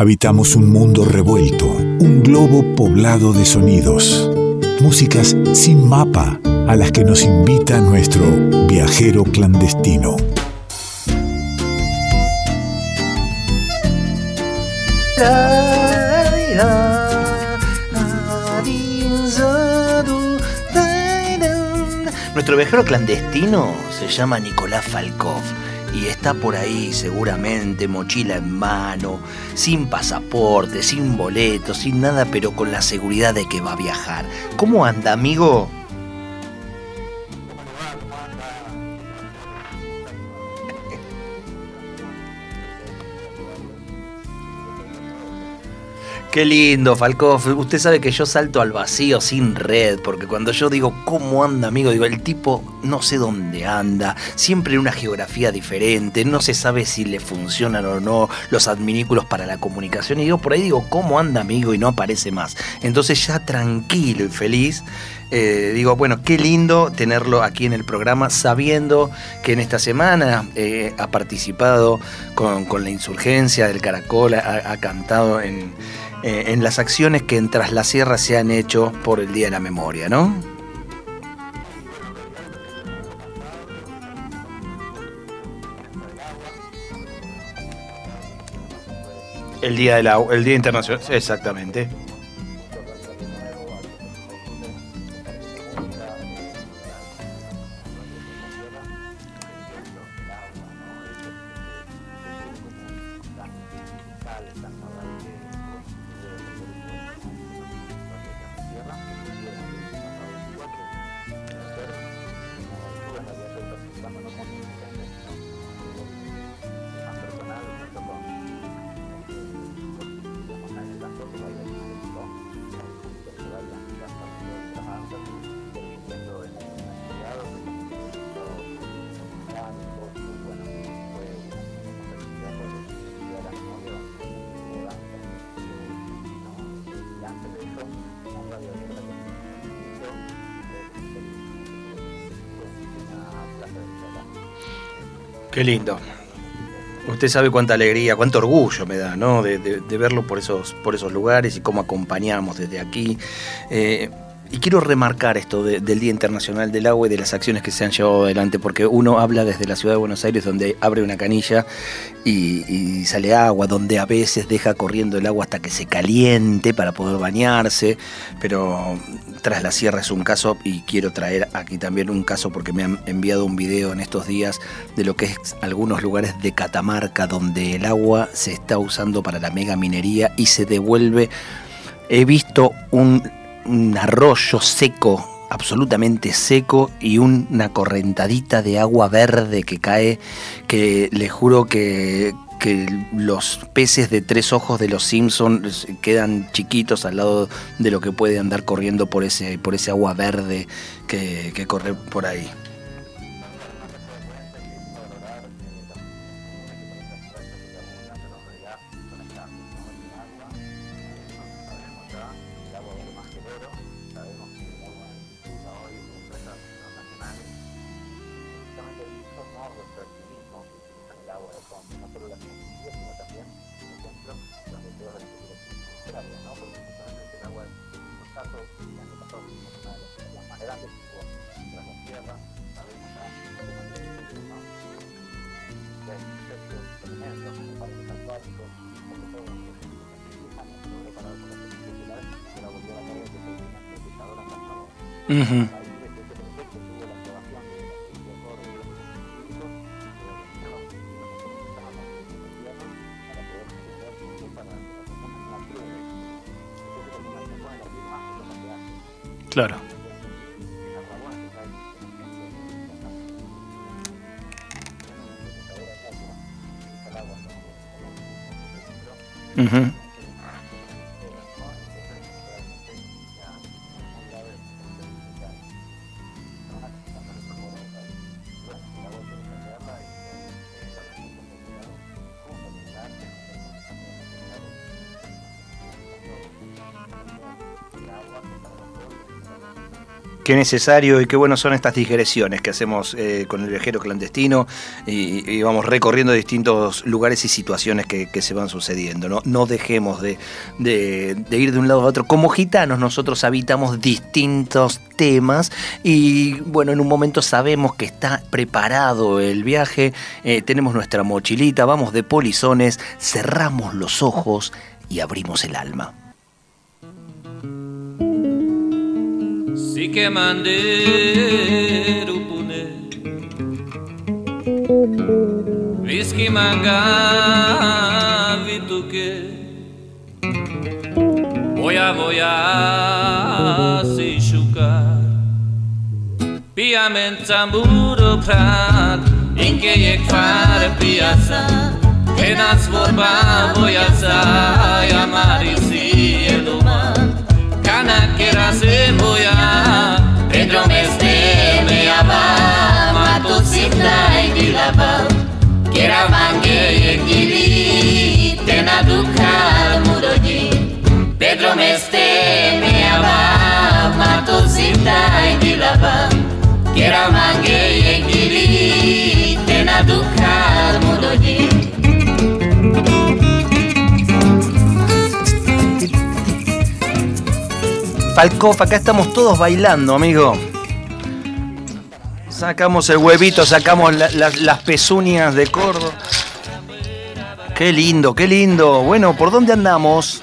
Habitamos un mundo revuelto, un globo poblado de sonidos, músicas sin mapa a las que nos invita nuestro viajero clandestino. Nuestro viajero clandestino se llama Nicolás Falkov y está por ahí seguramente, mochila en mano, sin pasaporte, sin boleto, sin nada, pero con la seguridad de que va a viajar. ¿Cómo anda, amigo? Qué lindo, Falcó. Usted sabe que yo salto al vacío sin red, porque cuando yo digo cómo anda, amigo, digo, el tipo no sé dónde anda, siempre en una geografía diferente, no se sabe si le funcionan o no los adminículos para la comunicación. Y digo, por ahí digo, ¿cómo anda, amigo? Y no aparece más. Entonces ya tranquilo y feliz. Eh, digo, bueno, qué lindo tenerlo aquí en el programa, sabiendo que en esta semana eh, ha participado con, la insurgencia del Caracol, ha cantado en, eh, en las acciones que en Tras la Sierra se han hecho por el Día de la Memoria, ¿no? El Día, de el día Internacional, exactamente. Qué lindo. Usted sabe cuánta alegría, cuánto orgullo me da, ¿no? De, verlo por esos, por esos lugares y cómo acompañamos desde aquí. Eh, y quiero remarcar esto del Día Internacional del Agua y de las acciones que se han llevado adelante, porque uno habla desde la ciudad de Buenos Aires, donde abre una canilla y, sale agua, donde a veces deja corriendo el agua hasta que se caliente para poder bañarse, pero tras la sierra es un caso y quiero traer aquí también un caso porque me han enviado un video en estos días de lo que es algunos lugares de Catamarca donde el agua se está usando para la mega minería y se devuelve. He visto un un arroyo seco, absolutamente seco, y una correntadita de agua verde que cae, que le juro que, los peces de tres ojos de los Simpsons quedan chiquitos al lado de lo que puede andar corriendo por ese, por ese agua verde que, que corre por ahí. nuestro activismo el agua con no solo la sino también, por ejemplo, los deseos de la ¿no? Porque el agua en muchos casos, en el año pasado las más grandes que la tierra, sabemos que hay muchos los años, la pero la que fue una pescadora en la Claro. Uh -huh. Qué necesario y qué bueno son estas digresiones que hacemos eh, con el viajero clandestino y, vamos recorriendo distintos lugares y situaciones que, se van sucediendo. No, dejemos de, ir de un lado a otro. Como gitanos nosotros habitamos distintos temas y bueno, en un momento sabemos que está preparado el viaje, eh, tenemos nuestra mochilita, vamos de polizones, cerramos los ojos y abrimos el alma. Si que manderu pune Whisky manga vituke Voya voya si shukar Pia men prat Inke ek fare piazza. Che nas vorba voya sa Yamari laba Kera mange yekili Tena dukha muroji Pedro meste me aba Mato sitai di laba Kera mange yekili Tena dukha muroji Falcoff, acá estamos todos bailando, amigo. Sacamos el huevito, sacamos las pezuñas de Córdoba. Qué lindo, qué lindo. Bueno, ¿por dónde andamos?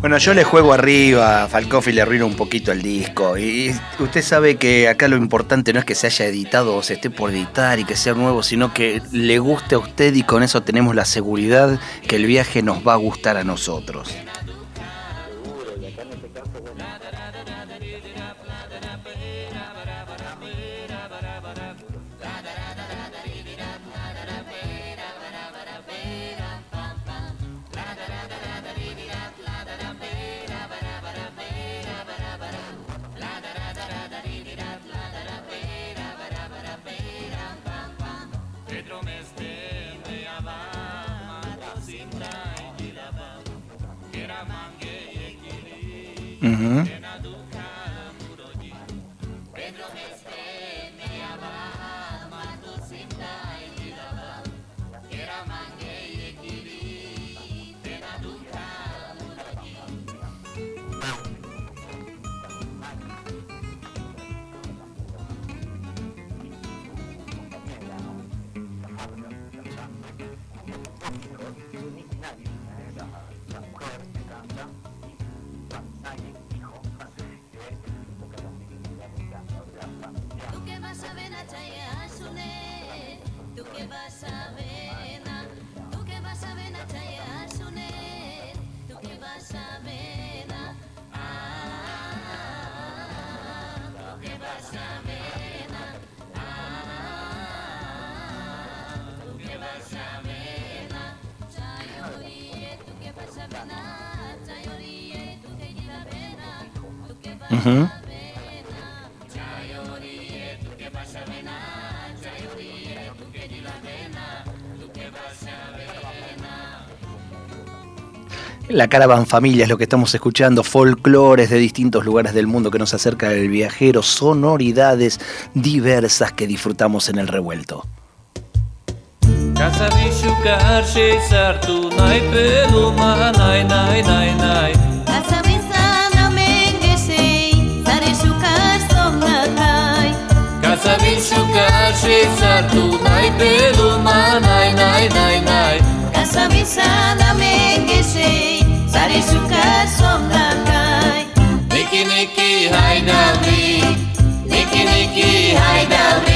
Bueno, yo le juego arriba a Falcoff y le arruino un poquito el disco. Y usted sabe que acá lo importante no es que se haya editado o se esté por editar y que sea nuevo, sino que le guste a usted y con eso tenemos la seguridad que el viaje nos va a gustar a nosotros. Mm-hmm. La Caravan Familia es lo que estamos escuchando, folclores de distintos lugares del mundo que nos acerca del viajero, sonoridades diversas que disfrutamos en el revuelto. înșucat și tu Nai pe luma, nai, nai, nai, nai Ca să mi sana mengeșei S-ar înșucat Niki, niki, hai da vi Niki, niki, hai da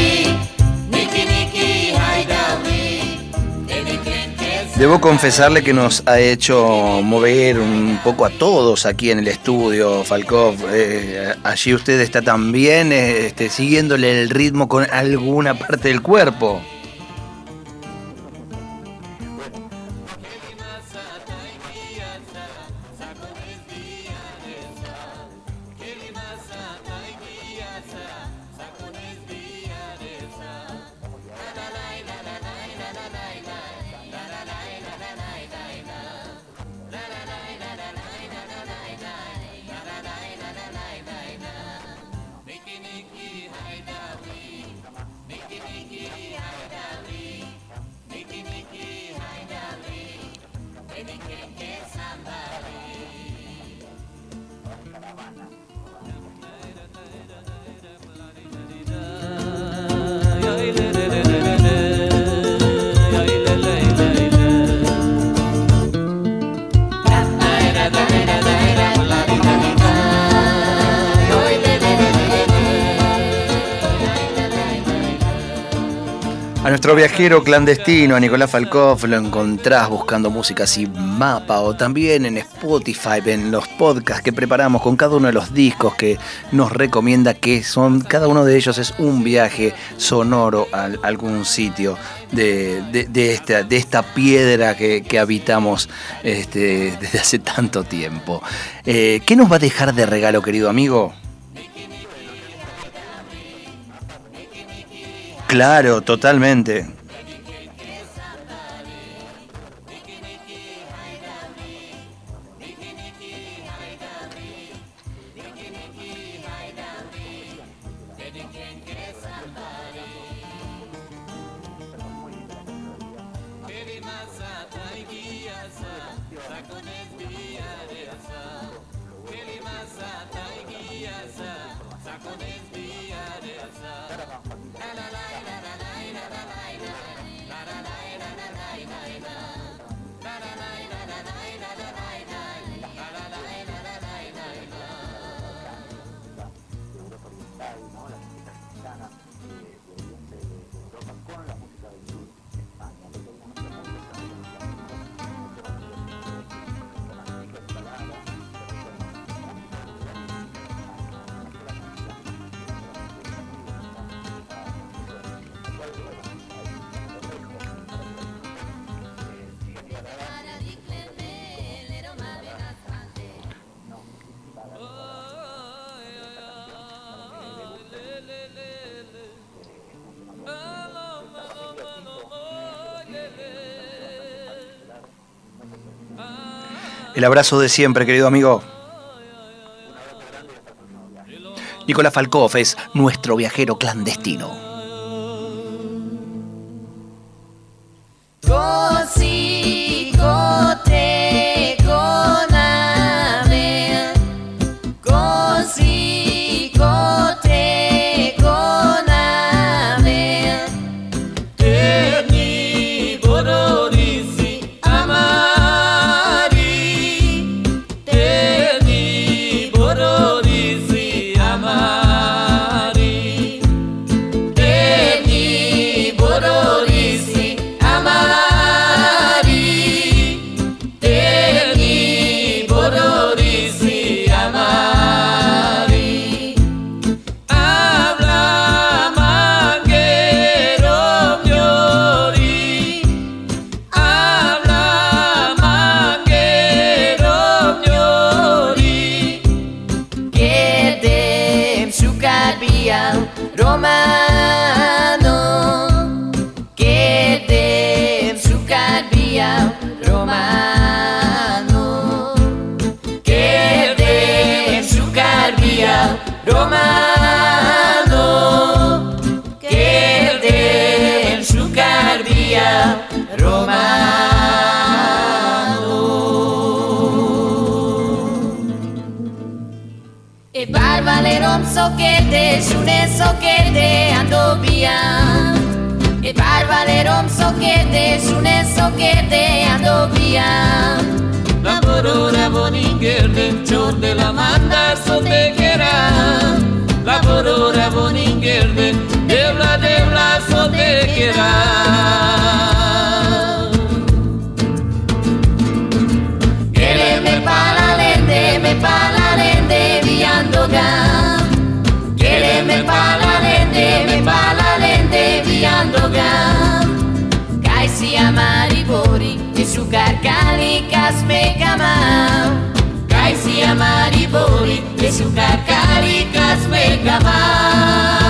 Debo confesarle que nos ha hecho mover un poco a todos aquí en el estudio, Falkov. Eh, allí usted está también eh, este, siguiéndole el ritmo con alguna parte del cuerpo. Nuestro viajero clandestino, a Nicolás Falkov, lo encontrás buscando música sin mapa o también en Spotify, en los podcasts que preparamos con cada uno de los discos que nos recomienda que son, cada uno de ellos es un viaje sonoro a algún sitio de, esta, de esta, piedra que, habitamos este, desde hace tanto tiempo. Eh, ¿Qué nos va a dejar de regalo, querido amigo? Claro, totalmente. El abrazo de siempre, querido amigo. Nicolás Falkov es nuestro viajero clandestino. Soquete, sune soquete, ando bien. E barba de rom soquete, sune soquete, ando bien. La porora boningerde, chor de la manda sotequera. La porora boningerde, debla debla sotequera. Que me palalende, me palalende, viandoga. Que me palalende, me palalende, viandoga. Kaisi amaribori, e su carcalicas me cama. Kaisi amaribori, e su carcalicas me cama.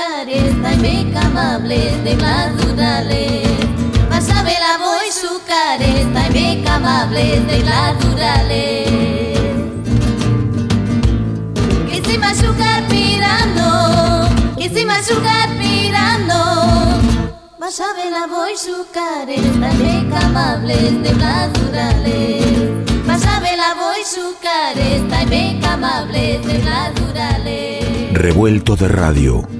Careta y me camable de madurale. Vas a ver la voy su careta y me camable de madurale. Que se machuca tirando, que se machuca tirando. Vas a ver la voy su careta de camables de naturales. Vas a ver la voy su careta de camables de naturales. Revuelto de radio.